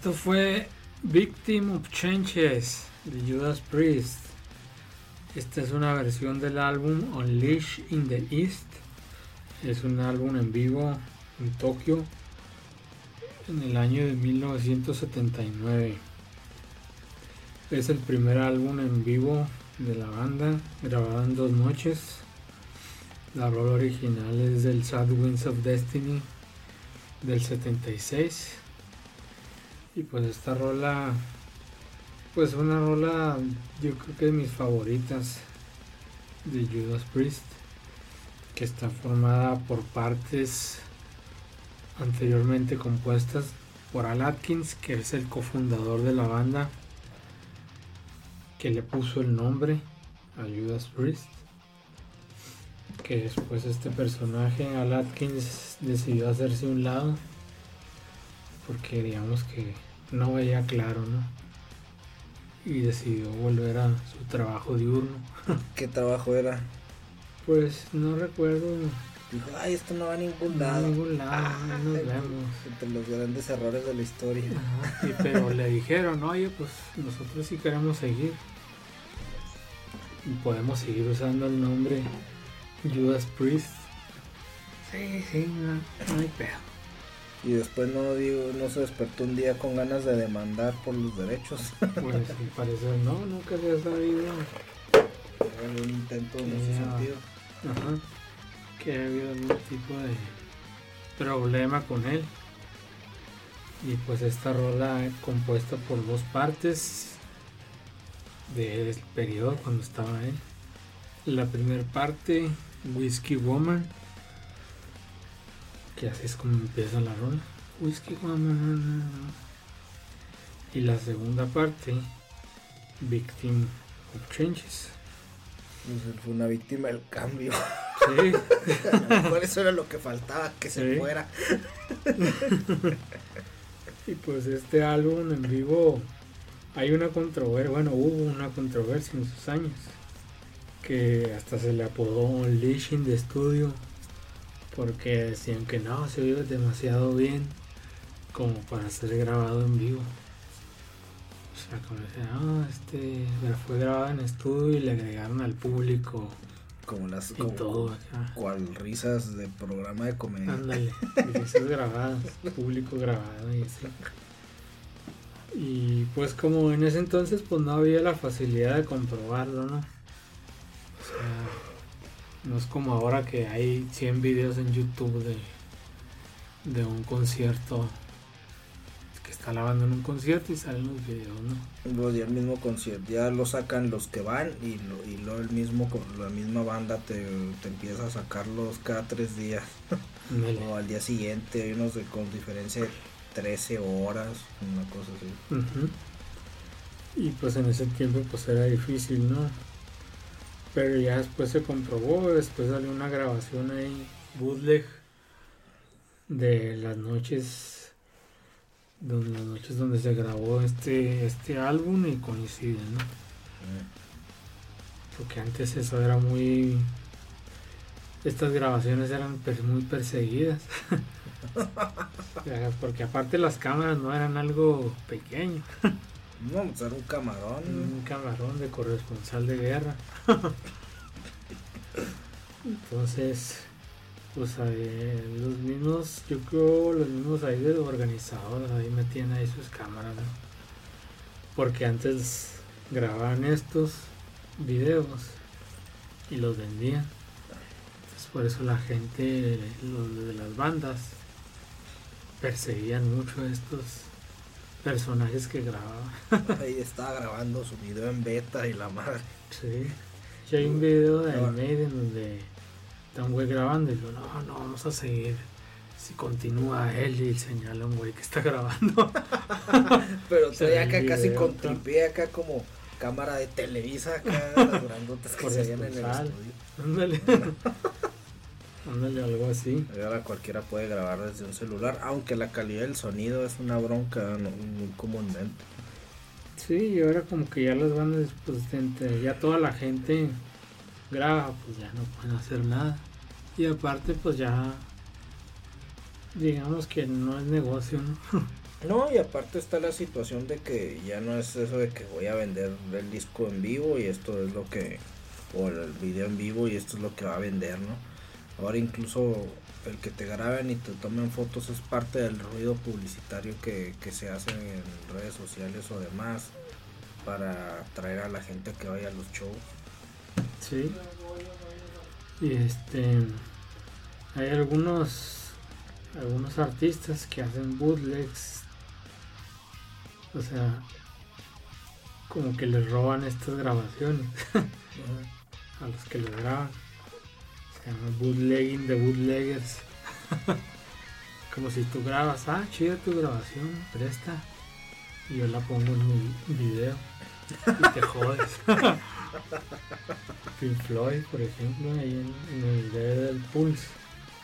Esto fue Victim of Changes de Judas Priest. Esta es una versión del álbum Unleash in the East. Es un álbum en vivo en Tokio en el año de 1979. Es el primer álbum en vivo de la banda, grabado en dos noches. La rola original es del Sad Winds of Destiny del 76. Y pues esta rola, pues una rola yo creo que de mis favoritas de Judas Priest, que está formada por partes anteriormente compuestas por Al Atkins, que es el cofundador de la banda, que le puso el nombre a Judas Priest. Que después este personaje, Al Atkins, decidió hacerse un lado porque digamos que no veía claro, ¿no? Y decidió volver a su trabajo diurno. ¿Qué trabajo era? Pues no recuerdo. Dijo, ay, esto no va a ningún No, a lado. ningún lado, Ah, no nos vemos. Entre los grandes errores de la historia. Ajá, y pero le dijeron, oye, pues nosotros sí queremos seguir. Y podemos seguir usando el nombre Judas Priest. Sí, sí, no, no hay pedo. Y después no digo, no se despertó un día con ganas de demandar por los derechos. Pues al parecer no, nunca se ha sabido. Era un intento en ese sentido. Ajá. Que ha habido algún tipo de problema con él. Y pues esta rola compuesta por dos partes del periodo cuando estaba él. La primera parte, Whiskey Woman, que así es como empieza la rola. Whiskey Woman. Y la segunda parte, Victim of Changes. Pues fue una víctima del cambio. Sí. A lo mejor eso era lo que faltaba, que se Sí. fuera. Y pues este álbum en vivo hay una controversia, bueno, hubo una controversia en sus años, que hasta se le apodó Unleashing de estudio, porque decían que no, se oye demasiado bien como para ser grabado en vivo. O sea, como decían, no, este fue grabado en estudio y le agregaron al público Como las y como, todo acá. cual risas de programa de comedia. Ándale, risas grabadas, público grabado y así. Y pues como en ese entonces pues no había la facilidad de comprobarlo, ¿no? O sea, no es como ahora que hay 100 videos en YouTube de, de un concierto que está la banda en un concierto y salen los videos, ¿no? Luego ya el mismo concierto, ya lo sacan los que van y, lo, y luego el mismo, con la misma banda te, te empieza a sacarlos cada tres días o al día siguiente, hay unos de, con diferencia de 13 horas, una cosa así. Y pues en ese tiempo pues era difícil, ¿no? Pero ya después se comprobó, después salió una grabación ahí, bootleg, de las noches, donde, las noches donde se grabó este, este álbum y coinciden, ¿no? Porque antes eso era muy... Estas grabaciones eran per- muy perseguidas. Porque aparte las cámaras no eran algo pequeño. No, pues era un camarón. Un camarón de corresponsal de guerra. Entonces, pues eh, los mismos, yo creo los mismos ahí de organizadores ahí metían ahí sus cámaras, ¿no? Porque antes grababan estos videos y los vendían. Entonces por eso la gente, los de las bandas, perseguían mucho a estos personajes que grababan. Ahí estaba grabando su video en beta y la madre. Sí. Y hay un video de No. Maiden donde está un güey grabando y digo, no, no, vamos a seguir. Si continúa él y señala a un güey que está grabando. Pero estoy acá casi con tripié acá como cámara de Televisa acá, las grandotas que se en el estudio. Ándale. Algo así. Ahora cualquiera puede grabar desde un celular, aunque la calidad del sonido es una bronca ¿no? muy comúnmente. Sí, y ahora como que ya las bandas, pues entre- ya toda la gente graba, pues ya no pueden hacer nada. Y aparte, pues ya, digamos que no es negocio, ¿no? No, y aparte está la situación de que ya no es eso de que voy a vender el disco en vivo y esto es lo que, o el video en vivo y esto es lo que va a vender, ¿no? Ahora incluso el que te graben y te tomen fotos es parte del ruido publicitario que, que se hace en redes sociales o demás para atraer a la gente que vaya a los shows. Sí. Y este, hay algunos, algunos artistas que hacen bootlegs. O sea, como que les roban estas grabaciones a los que les graban. Se llama bootlegging de bootleggers. como si tú grabas, ah, chida tu grabación, presta. Y yo la pongo en un video. Y te jodes. Pink Floyd, por ejemplo, ahí en, en el video del Pulse,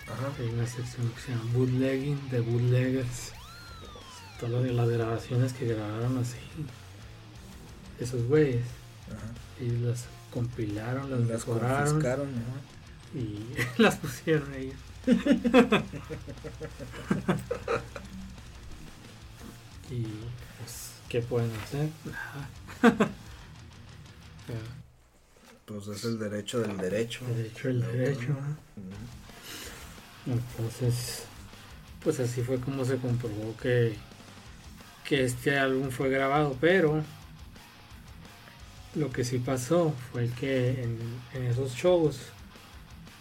Ajá. hay una sección que se llama Bootlegging de Bootleggers. Todas las grabaciones que grabaron así, esos güeyes, Ajá. y las compilaron, las, Las mejoraron. Y las pusieron ellos. y pues, ¿qué pueden hacer? Pues es el derecho del derecho. derecho el derecho. ¿no? Ujú. Entonces, pues así fue como se comprobó que, que este álbum fue grabado, pero lo que sí pasó fue que en, en esos shows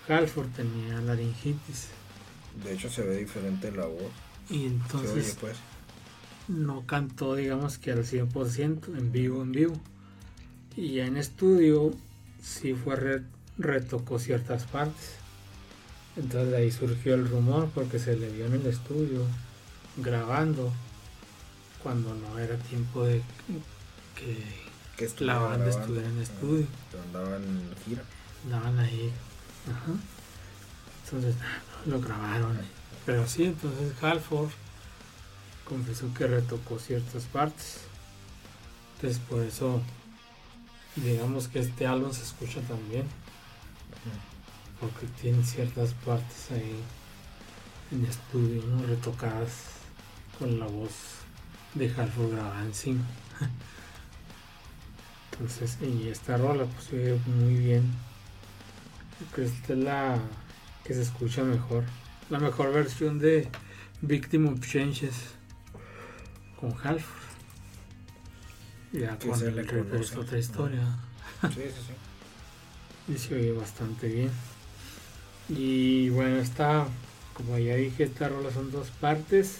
Halford tenía laringitis De hecho se ve diferente la voz. y entonces oye pues. no cantó digamos que al 100% en vivo en vivo y ya en estudio sí fue re- retocó ciertas partes entonces de ahí surgió el rumor porque se le vio en el estudio grabando cuando no era tiempo de que Que la banda estuviera en estudio Pero andaban en gira. andaban ahí Ajá. entonces lo grabaron. Pero sí entonces Halford confesó que retocó ciertas partes. Entonces por eso digamos que este álbum se escucha también. Porque tiene ciertas partes ahí en estudio ¿no? retocadas con la voz de Halford grabada encima entonces y esta rola pues muy bien que esta es la que se escucha mejor la mejor versión de Victim of Changes con Halford ya Que con se el es otra historia Sí, sí, sí. y se oye bastante bien. Y bueno, esta, como ya dije, esta rola son dos partes.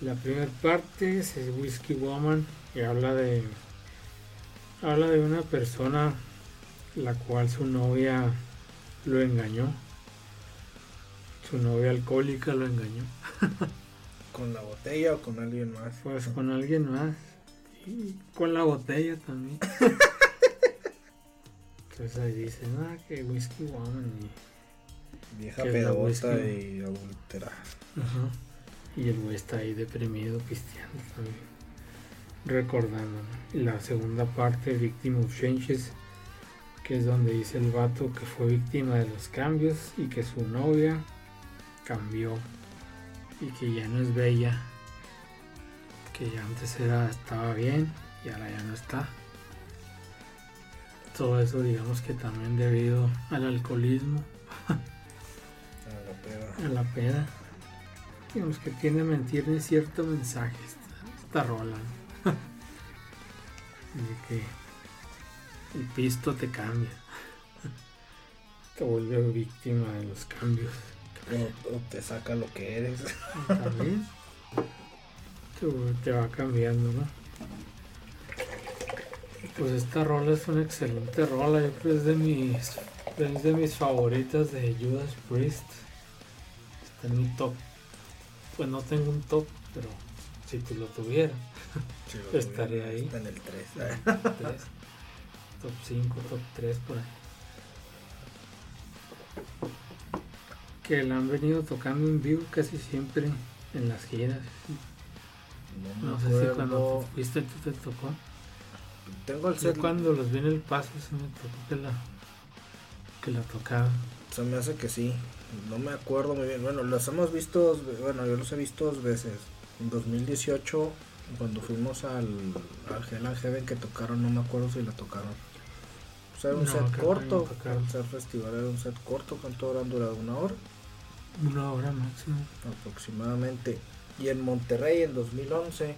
La primera parte es Whiskey Woman y habla de habla de una persona la cual su novia lo engañó. Su novia alcohólica lo engañó. ¿Con la botella o con alguien más? Pues con alguien más. Y con la botella también. Entonces ahí dicen, ah, que Whiskey Woman y Vieja whisky. y adulterada. Ajá. Y el güey está ahí deprimido, pisteando también. Recordando. la segunda parte, Victim of Changes, que es donde dice el vato que fue víctima de los cambios y que su novia cambió y que ya no es bella. Que ya antes era, estaba bien y ahora ya no está. Todo eso digamos que también debido al alcoholismo A la peda. a la peda. Digamos que tiene mentir cierto mensaje esta, esta rola. de que el pisto te cambia. Te vuelve víctima de los cambios. O, o te saca lo que eres. También te, te va cambiando, ¿no? Pues esta rola es una excelente rola, yo creo que es de mis, es de mis favoritas de Judas Priest. está en mi top. Pues no tengo un top, pero si tú lo tuvieras, Sí, Estaría ahí. Está en el 3. Top 5, top 3 por ahí. Que la han venido tocando en vivo casi siempre en las giras. No, No sé si cuando fuiste tú te tocó. Tengo el Yo set. cuando los vi en el paso se me tocó que la, que la tocaban. Se me hace que sí. No me acuerdo muy bien. Bueno, los hemos visto. Bueno, yo los he visto dos veces. En 2018, cuando fuimos al, al Hell and Heaven que tocaron, no me acuerdo si la tocaron. O sea, era un No, set corto. El set festival era un set corto. ¿Cuánto habrán durado? ¿Una hora? Una hora máximo. aproximadamente. Y en Monterrey en 2011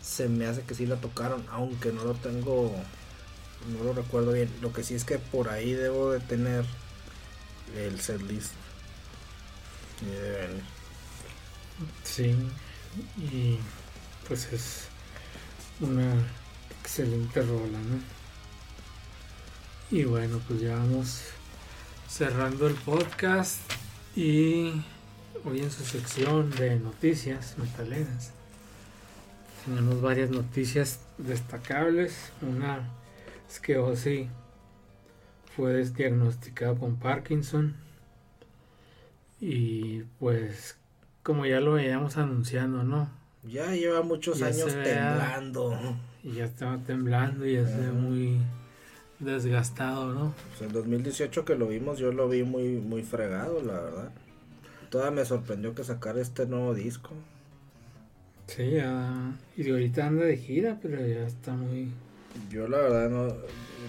se me hace que sí la tocaron, aunque no lo tengo, no lo recuerdo bien. Lo que sí es que por ahí debo de tener el setlist. Venir. Sí, y pues es una excelente rola, ¿no? Y bueno, pues ya vamos cerrando el podcast y hoy en su sección de noticias metaleras tenemos varias noticias destacables. Una es que Ozzy fue diagnosticado con Parkinson y pues como ya lo veíamos anunciando, ¿no? Ya lleva muchos Ya años temblando. Y ya estaba temblando y ya se ve Ajá. muy desgastado, ¿no? Pues en 2018 que lo vimos, yo lo vi muy, muy fregado, la verdad. Todavía me sorprendió que sacara este nuevo disco. Sí, ya. Y ahorita anda de gira, pero ya está muy. Yo la verdad no,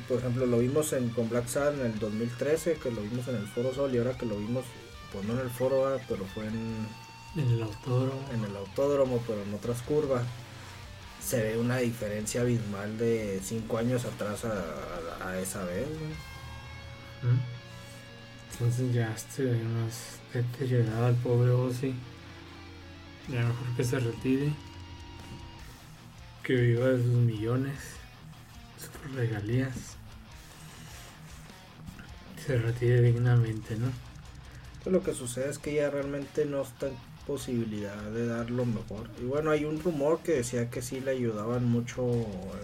por ejemplo lo vimos en con Black Sabbath en el 2013, que lo vimos en el Foro Sol y ahora que lo vimos, pues no en el Foro, ah, pero fue en, En el autódromo. en el autódromo, pero en otras curvas, se ve una diferencia abismal de 5 años atrás a, a- a esa vez. güey. ¿Mm? Entonces ya ve más deteriorado el pobre Ozzy. Ya mejor que se retire. Que viva de sus millones. Sus regalías. Se retire dignamente, ¿no? Lo que sucede es que ya realmente no está en posibilidad de dar lo mejor. Y bueno, hay un rumor que decía que sí le ayudaban mucho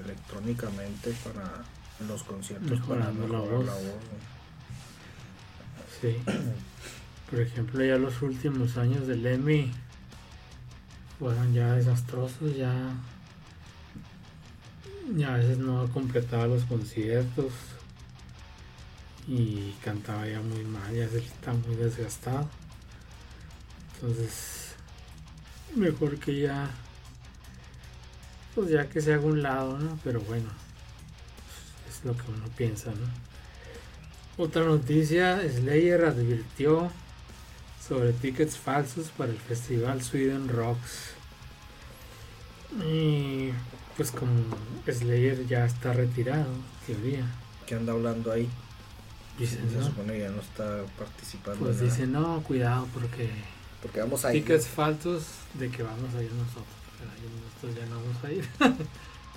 electrónicamente para los conciertos para Mejorando la voz. la voz. Sí. Por ejemplo, ya los últimos años del Lemmy fueron ya desastrosos, ya, ya a veces no completaba los conciertos y cantaba ya muy mal, ya está muy desgastado. Entonces, mejor que ya, pues ya que se haga un lado, ¿no? Pero bueno, es lo que uno piensa, ¿no? Otra noticia, Slayer advirtió sobre tickets falsos para el festival Sweden Rocks. Y pues como Slayer ya está retirado, teoría, ¿Qué anda hablando ahí? dicen, Se ¿no? supone que ya no está participando. Pues dicen, no, cuidado porque Porque vamos a ir. tickets falsos de que vamos a ir nosotros. Pero nosotros ya no vamos a ir,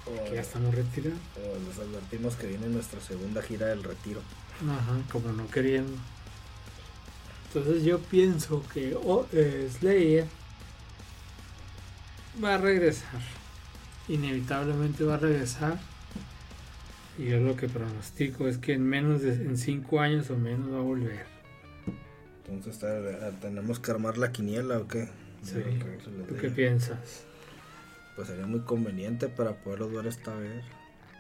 O, ya estamos retirados. o les advertimos que viene nuestra segunda gira del retiro. Ajá, como no queriendo. Entonces yo pienso que oh, eh, Slayer va a regresar. Inevitablemente va a regresar. Y yo lo que pronostico es que en menos de en 5 años o menos va a volver. Entonces está- tenemos que armar la quiniela o qué. Sí. ¿Tú qué piensas? Pues sería muy conveniente para poderlos ver esta vez.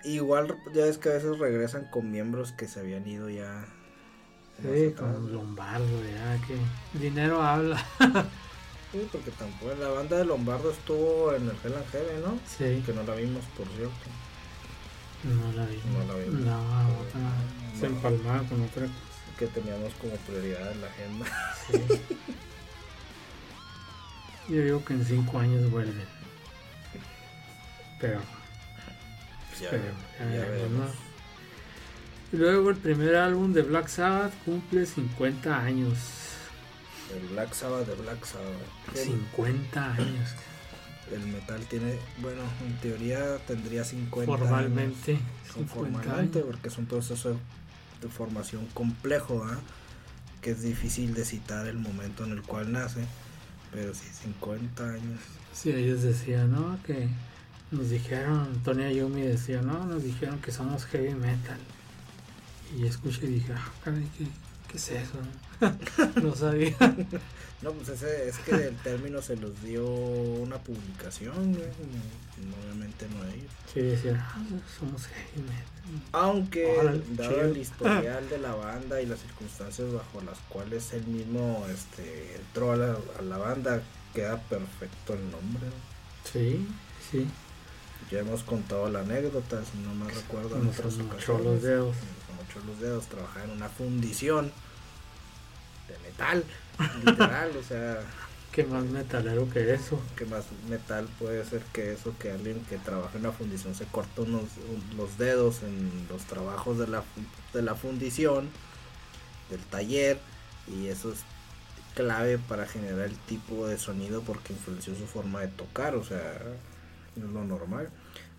Igual ya es que a veces regresan con miembros que se habían ido ya. Sí, con. Lombardo, ya que dinero habla. Sí, porque tampoco la banda de Lombardo estuvo en el Hell and Heaven, ¿no? Sí, Que no la vimos, por cierto. no la vi. No la vimos. No, otra- se No. empalmaba con otra cosa. Que teníamos como prioridad en la agenda. Sí. Yo digo que en cinco años vuelven. Pero Ya, Esperemos, ya ya veremos, veremos. ¿no? Y luego el primer álbum de Black Sabbath cumple 50 años. El Black Sabbath de Black Sabbath. El, 50 años. el metal tiene, bueno, en teoría tendría 50 Formalmente. años. 50 Formalmente, años. porque es un proceso de, formación complejo, ¿ah? que es difícil de citar el momento en el cual nace, pero sí, 50 años. Sí, ellos decían, ¿no? Que nos dijeron, Tony Ayumi decía, no, nos dijeron que somos heavy metal. Y escuché y dije, ah, caray, ¿qué, qué es eso? no sabía. No, pues ese, es que el término se los dio una publicación, güey, obviamente no ellos. Sí, decían, ah, somos heavy metal. Aunque, Órale, dado chido. el historial de la banda y las circunstancias bajo las cuales él mismo este, entró a la, a la banda, queda perfecto el nombre. Sí, sí. Ya hemos contado la anécdota, si no me recuerdo, en otras ocasiones. los dedos. Mochó los dedos, trabajaba en una fundición de metal, literal, o sea, ¿Qué más metalero que eso? que más metal puede ser que eso que alguien que trabaja en una fundición se corta unos un- los dedos en los trabajos de la de la fundición del taller y eso es clave para generar el tipo de sonido porque influenció su forma de tocar o sea es lo normal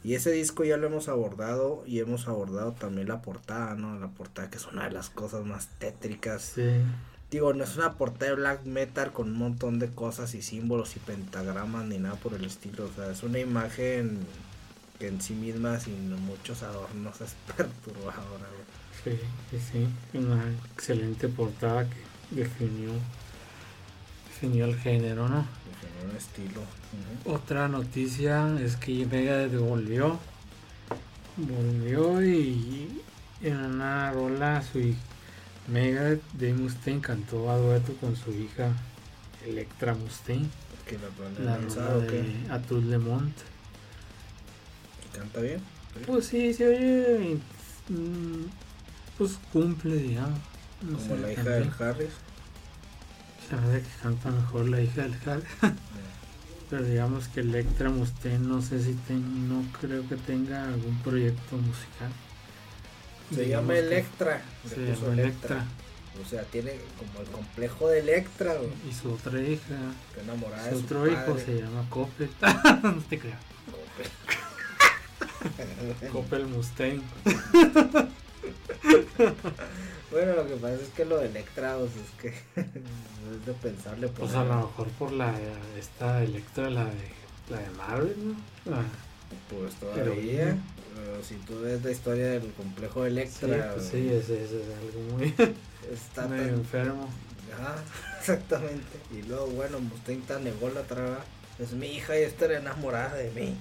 y ese disco ya lo hemos abordado y hemos abordado también la portada no la portada que es una de las cosas más tétricas Sí. Digo, no es una portada de black metal con un montón de cosas y símbolos y pentagramas ni nada por el estilo. O sea, es una imagen que en sí misma, sin muchos adornos, es perturbadora. Sí, sí, sí. Una excelente portada que definió, definió el género, ¿no? Un estilo. Otra noticia es que Megadeth volvió. Volvió y en una rola su hij- Megadeth Dave Mustaine cantó a dueto con su hija Electra Mustaine. Que la La de Atul Le Mont. ¿Y ¿Canta bien? Pues sí, se oye. mm, Pues cumple, digamos. No Como la hija del Harris. Me hace que canta mejor la hija del Hal. Pero digamos que Electra Mustaine no sé si ten- no creo que tenga algún proyecto musical. Se Digamos llama Electra. le Se llama Electra. O sea, tiene como el complejo de Electra. Y su otra hija, Que enamorada su de su otro hijo se llama Coppel. no te creas. Coppel Mustaine. Bueno, lo que pasa es que lo de Electra, o sea, es que es de pensarle. Pues poner- a lo mejor por la esta Electra, la de la de Marvel, ¿no? La- Pues todavía. bien. pero si tú ves la historia del complejo de sí, Electra, pues sí, ese, ese es algo muy, está medio tan. enfermo. Ajá, exactamente. Y luego, bueno, Mustaine tan ególatra. Es mi hija y está enamorada de mí.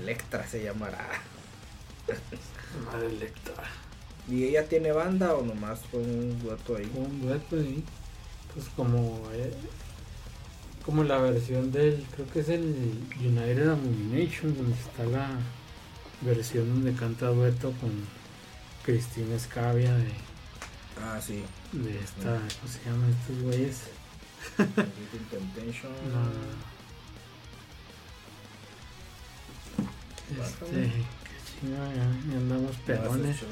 Electra se llamará. Madre Electra. ¿Y ella tiene banda o nomás fue un dueto ahí? un dueto ahí pues como eh, como la versión del creo que es el United Abomination donde está la versión donde canta dueto con Cristina Scavia de, Ah, sí. de esta ¿cómo se llaman estos güeyes? Temptation. No. este ya, ya andamos pelones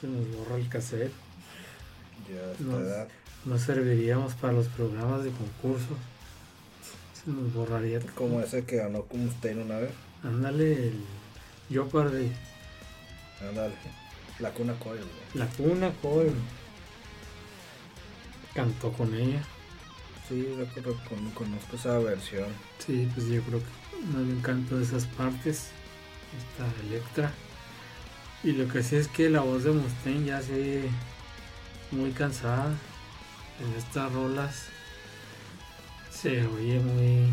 se nos borra el cassette Ya a esta No. edad. no serviríamos para los programas de concursos se nos borraría. Como ese que ganó con Mustaine una vez. Ándale, el Jeopardy, Ándale. La cuna coil, la cuna, Cole. Cantó con ella. Sí, yo creo que con- conozco esa versión. Sí, pues yo creo que más bien canto de esas partes. Esta Electra. Y lo que sí es que la voz de Mustaine ya se oye muy cansada. En estas rolas se oye muy.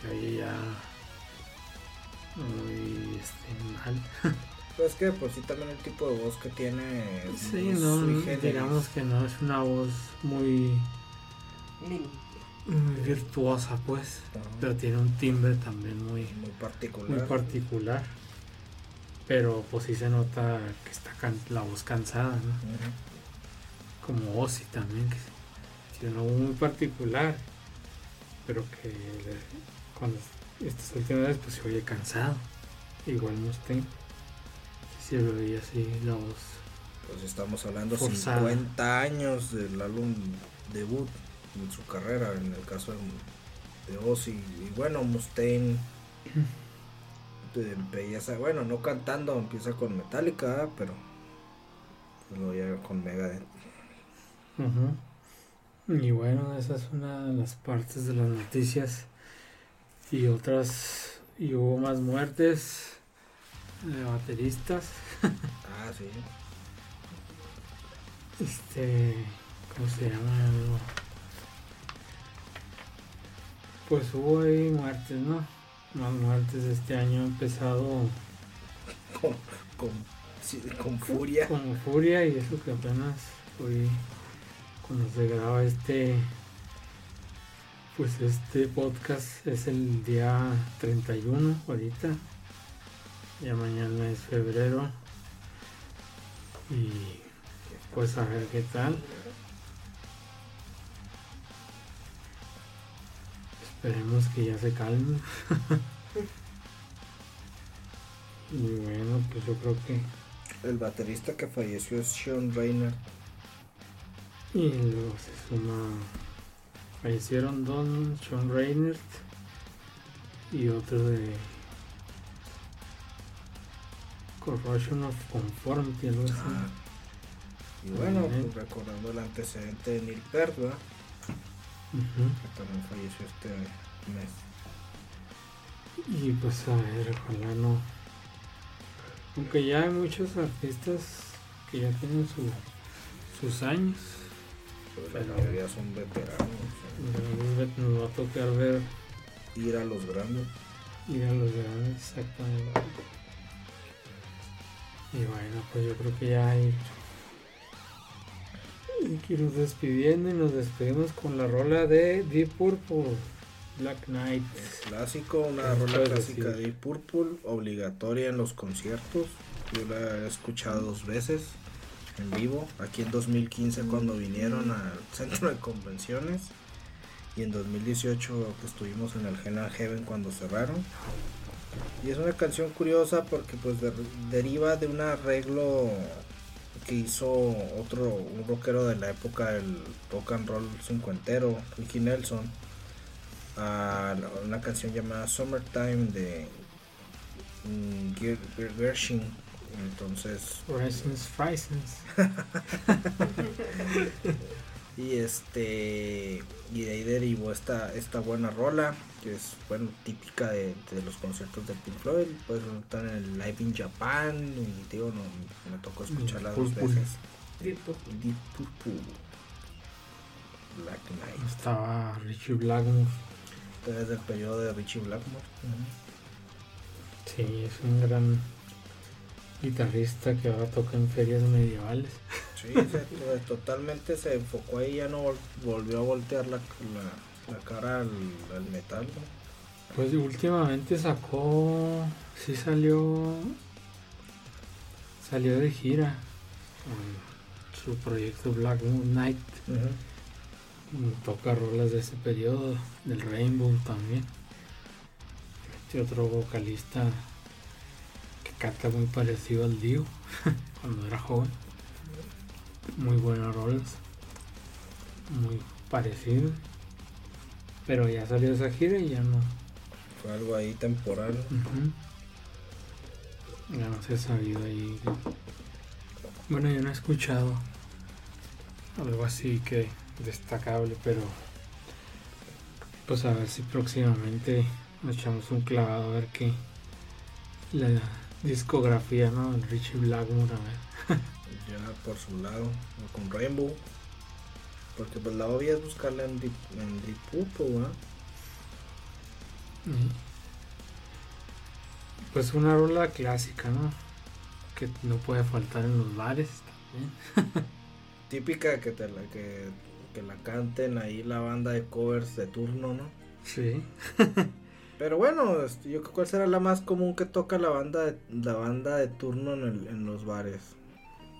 Se oye ya. Muy este, mal. Pues que por sí también el tipo de voz que tiene Sí, no, no, digamos que no es una voz muy, muy virtuosa, pues, pero tiene un timbre también muy, muy particular. muy particular. Pero pues sí se nota que está can- la voz cansada, ¿no? Como Ozzy también, que tiene una voz muy particular, pero que le- cuando estas últimas veces pues se oye cansado. Igual Mustaine, sí se oía así la voz. Pues estamos hablando Forzada. 50 años del álbum debut en su carrera, en el caso de, de Ozzy. Y bueno, Mustaine eh, empieza, bueno, no cantando, empieza con Metallica, pero Luego ya con Megadeth. Ujú. Y bueno, esa es una de las partes de las noticias. Y otras, y hubo más muertes de bateristas. Ah, sí. Este, ¿cómo se llama? Pues hubo ahí muertes, ¿no? Más muertes este año ha empezado Con, con, sí, con furia. con furia y eso que apenas hoy cuando se graba este pues este podcast es el día 31 ahorita ya mañana es febrero y pues a ver qué tal esperemos que ya se calme y bueno pues yo creo que El baterista que falleció es Sean Rayner. Y luego se suma. Fallecieron Don Sean Reinert y otro de Corrosion of Conformity, algo así. Ah. Y bueno, pues recordando el antecedente de Neil Peart, ¿verdad? Ujú. que también falleció este mes. Y pues a ver, ojalá no. Aunque ya hay muchos artistas que ya tienen su, sus años. Pero la mayoría son veteranos. Entonces, Nos va a tocar ver Ir a los grandes. ir a los grandes exactamente. Y bueno, pues yo creo que ya hay, hay que irnos despidiendo y nos despedimos con la rola de Deep Purple, Black Knight. Clásico, una ¿Qué rola clásica decir? de Purple, obligatoria en los conciertos. Yo la he escuchado dos veces en vivo, aquí en 2015 cuando vinieron al centro de convenciones y en 2018 que estuvimos en el Hell Heaven cuando cerraron. Y es una canción curiosa porque pues de- deriva de un arreglo que hizo otro, un rockero de la época del rock and roll cincuentero, Ricky Nelson, a una canción llamada Summertime de mm, Ger- Ger- Gershwin. Entonces, y este, y de ahí derivó esta, esta buena rola, que es bueno típica de, de los conciertos de Pink Floyd. Pues están en el Live in Japan, y digo, no, me tocó escucharla dos veces. Deep Purple. Black Knight. Estaba Richie Blackmore. Desde el periodo de Richie Blackmore. Sí, es un gran guitarrista que ahora toca en ferias medievales. Sí, se- to- totalmente se enfocó ahí, ya no vol- volvió a voltear la, la, la cara al, al metal. ¿no? Pues últimamente sacó, sí salió, salió de gira con su proyecto Black Moon Night. Mm, Toca rolas de ese periodo, del Rainbow también. Este otro vocalista que canta muy parecido al Dio cuando era joven. Muy buenas rolas, muy parecido. Pero ya salió esa gira y ya no, Fue algo ahí temporal. Ya no se ha sabido ahí. Bueno, yo no he escuchado algo así que destacable, pero pues a ver si próximamente nos echamos un clavado a ver qué la discografía, ¿no? El Richie Blackmore, a ver. Ya por su lado, con Rainbow. Porque pues la obvia es buscarla en Deep, en ¿verdad? Y, Pues una rola clásica, ¿no? Que no puede faltar en los bares también. Típica que, te la, que, que la canten ahí la banda de covers de turno, ¿no? Sí. Pero bueno, este, yo creo cuál será la más común que toca la banda de, la banda de turno en, el- en los bares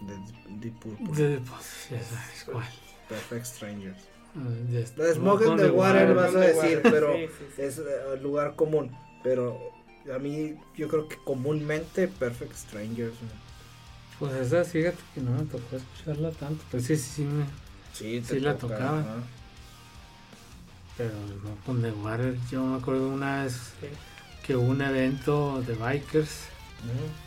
de Deep Purple. De- pues, ya sabes cuál. Perfect Strangers. De- La de Smoke on the Water vas a decir, Water, pero sí, sí, sí. es eh, lugar común. Pero a mí yo creo que comúnmente Perfect Strangers. ¿no? Pues esa, fíjate que no me tocó escucharla tanto. Pues sí, sí, sí, me, Sí, Sí la tocaba. pero no con The Water. Yo me acuerdo una vez que hubo un evento de bikers Ujú.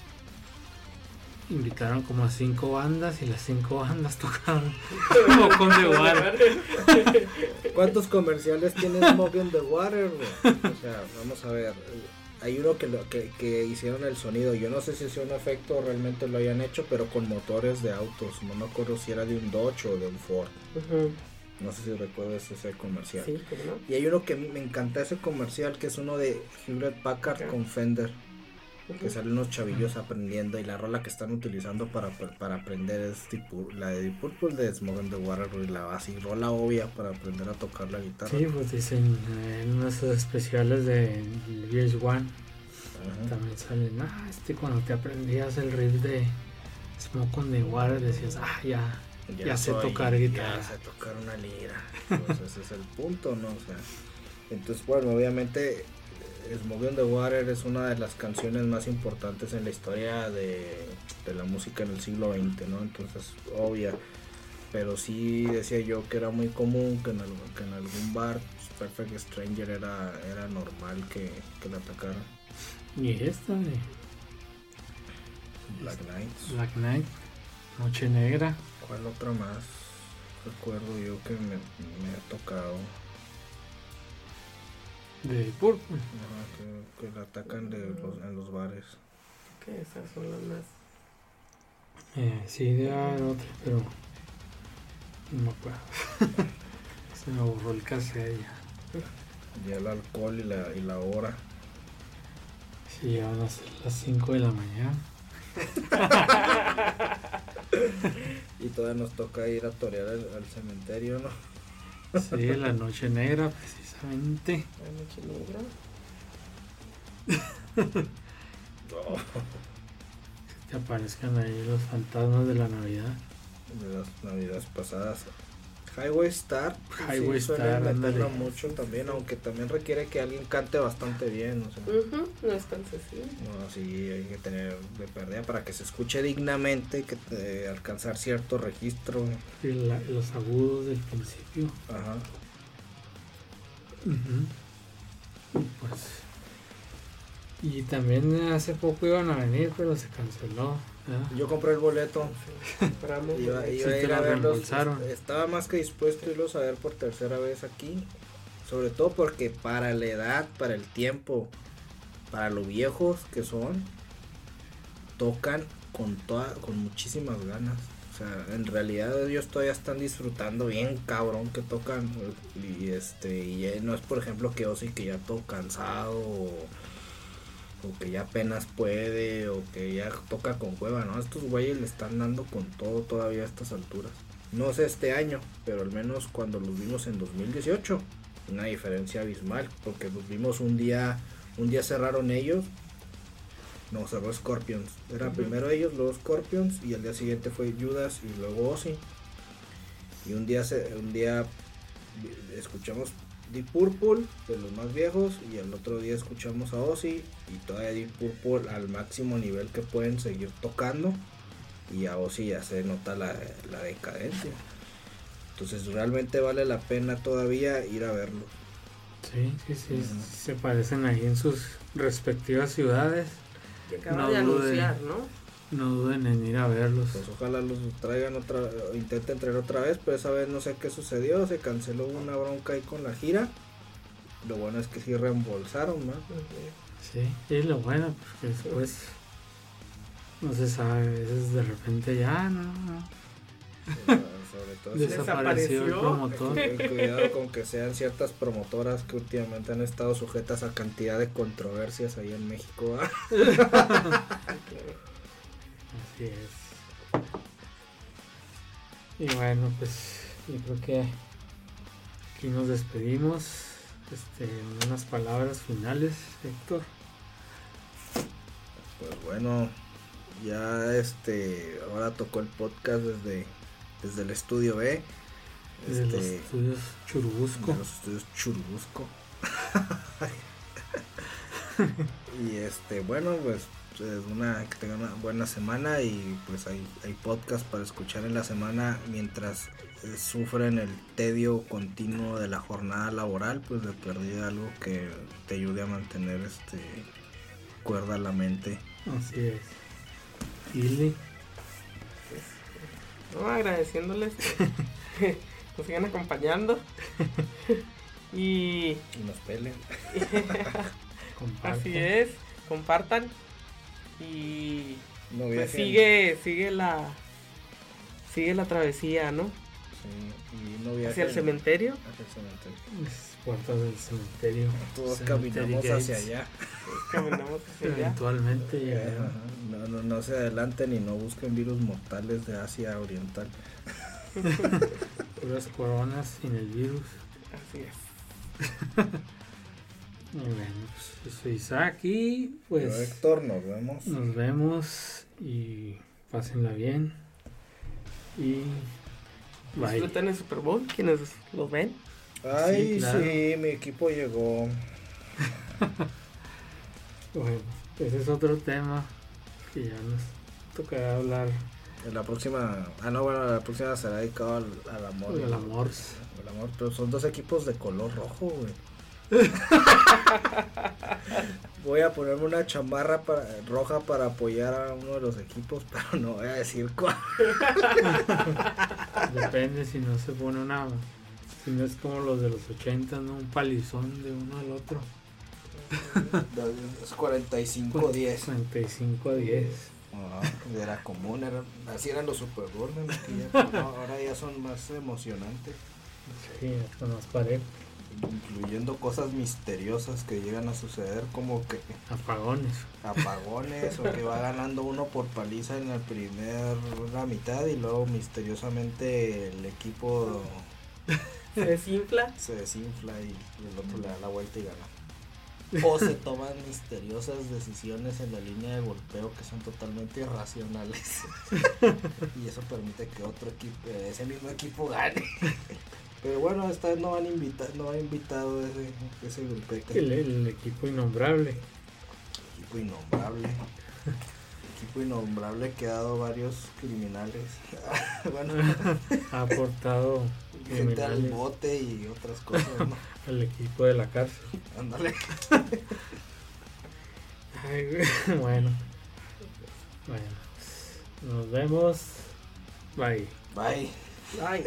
Invitaron como a cinco bandas y las cinco bandas tocaron Smoke on the Water. ¿Cuántos comerciales tiene Smoke on the Water? O sea, vamos a ver. Hay uno que, lo, que, que hicieron el sonido. Yo no sé si es un efecto o realmente lo hayan hecho, pero con motores de autos. No me acuerdo si era de un Dodge o de un Ford. No sé si recuerdas ese comercial. Sí, ¿cómo no? Y hay uno que me encanta ese comercial, que es uno de Hewlett Packard con Fender. Que Ujú. salen unos chavillos aprendiendo y la rola que están utilizando para, para aprender es tipo la de Deep Purple de Smoke on the Water y la así rola obvia para aprender a tocar la guitarra. Sí, pues dicen eh, en unos especiales de VH1 Ajá. también salen, ah, este cuando te aprendías el riff de Smoke on the Water decías, ah, ya, Ya sé tocar guitarra. Ya sé tocar una lira. Pues ese es el punto, ¿no? O sea, entonces, bueno, obviamente Smoke on the Water es una de las canciones más importantes en la historia de, de la música en el siglo XX, ¿no? Entonces, obvia. Pero sí decía yo que era muy común que en, algún- que en algún bar pues, Perfect Stranger era, era normal que, que la atacaran. y esta de Black Knights. Black Knight, Noche Negra, ¿Cuál otra más? Recuerdo yo que me, me ha tocado. De Purple. Ajá, que, que la atacan de los, en los bares. Que esas son las más. Eh, sí, haber otra, pero no me acuerdo. Se me borró el cassette ya. Ya el alcohol y la, y la hora. Sí, ya van a ser las 5 de la mañana. Y todavía nos toca ir a torear al, al cementerio, ¿no? Sí, la Noche Negra, precisamente. La noche negra. Que aparezcan ahí los fantasmas de la Navidad. De las navidades pasadas. Highway Star. pues Highway suelen Star, ándale. mucho también, aunque también requiere que alguien cante bastante bien. O sea, Ujú, No es tan sencillo. no, sí, hay que tener de pérdida para que se escuche dignamente, que te- alcanzar cierto registro. Y la- los agudos del principio. Ajá. Ujú. Y Pues. Y también hace poco iban a venir, pero se canceló. Yo compré el boleto. Compramos. Iba, iba Sí, a ir a verlos. Estaba más que dispuesto a irlos a ver por tercera vez aquí. Sobre todo porque para la edad, para el tiempo, para lo viejos que son, tocan con toda, con muchísimas ganas. O sea, en realidad ellos todavía están disfrutando bien cabrón que tocan. Y este, y no es por ejemplo que Ozzy que ya todo cansado o, o que ya apenas puede o que ya toca con cueva, ¿no? Estos güeyes le están dando con todo todavía a estas alturas. No sé este año, pero al menos cuando los vimos en 2018, una diferencia abismal, porque los vimos un día, un día cerraron ellos, no cerró Scorpions, era primero ellos, luego Scorpions y el día siguiente fue Judas y luego Ozzy. Y un día se, un día escuchamos Deep Purple de los más viejos y el otro día escuchamos a Ozzy y todavía Deep Purple al máximo nivel que pueden seguir tocando y a Ozzy ya se nota la, la decadencia. Entonces realmente vale la pena todavía ir a verlo. Sí, sí, sí. Se parecen ahí en sus respectivas ciudades. que acaba no de anunciar, ¿no? No duden en ir a verlos. Pues ojalá los traigan otra, intenten traer otra vez, pero esa vez no sé qué sucedió, se canceló una bronca ahí con la gira. Lo bueno es que sí reembolsaron, ¿no? Ujú. Sí, y lo bueno, porque después no se sabe, a veces de repente ya no, sobre todo si- desapareció el promotor. Cuidado con que sean ciertas promotoras que últimamente han estado sujetas a cantidad de controversias ahí en México. ¿ah? Así es. Y bueno, pues yo creo que aquí nos despedimos. Este, unas palabras finales, Héctor. Pues bueno, ya este, ahora tocó el podcast desde, desde el estudio B. Desde los Este, estudios Churubusco. de los estudios Churubusco. y este, bueno, pues es una que tengan una buena semana y pues hay, hay podcast para escuchar en la semana mientras eh, sufren el tedio continuo de la jornada laboral, pues de perdida algo que te ayude a mantener este cuerda a la mente. Así es. Ili. Pues, no, agradeciéndoles que nos sigan acompañando. y Y nos pelen. Así es, compartan. Y No pues sigue, sigue la sigue la travesía, ¿no? Sí, y no viajen Hacia el cementerio. hacia el cementerio. Las puertas del cementerio. Todos caminamos gates. hacia allá. Caminamos hacia allá. Eventualmente Ajá, llegarán. No, no, no se adelanten y no busquen virus mortales de Asia Oriental. Puras coronas sin el virus. Así es. Y bueno, pues yo soy Isaac y Yo, pues Héctor, nos vemos. nos vemos y pásenla bien. Y bye. Disfruten el Super Bowl, quienes lo ven. Ay, Sí, claro. sí, mi equipo llegó. Bueno, ese es otro tema que ya nos tocará hablar En la próxima. Ah, no, bueno, la próxima será dedicado al, al amor. del amor. El amor, pero son dos equipos de color rojo, güey. Voy a ponerme una chamarra para, roja para apoyar a uno de los equipos, pero no voy a decir cuál. Depende si no se pone una. Si no es como los de los 80, ¿no? Un palizón de uno al otro. Es 45-10. 45 a 10. Ah, era común, era, así eran los Super Bowl, no, ahora ya son más emocionantes, Sí, hasta más parejo. Incluyendo cosas misteriosas que llegan a suceder como que Apagones. apagones o que va ganando uno por paliza en la primera mitad y luego misteriosamente el equipo Se desinfla. se desinfla y el otro le da la vuelta y gana. O se toman misteriosas decisiones en la línea de golpeo que son totalmente irracionales. y eso permite que otro equipo, ese mismo equipo gane. Pero bueno, esta vez no van invita no va invitado ese, ese grupeque. El, el equipo innombrable. Equipo innombrable. Equipo innombrable que ha dado varios criminales. bueno, Ha aportado gente al bote y otras cosas, ¿no? al equipo de la cárcel. Ándale. Ay, güey. bueno. Bueno. Nos vemos. Bye. Bye. Ay.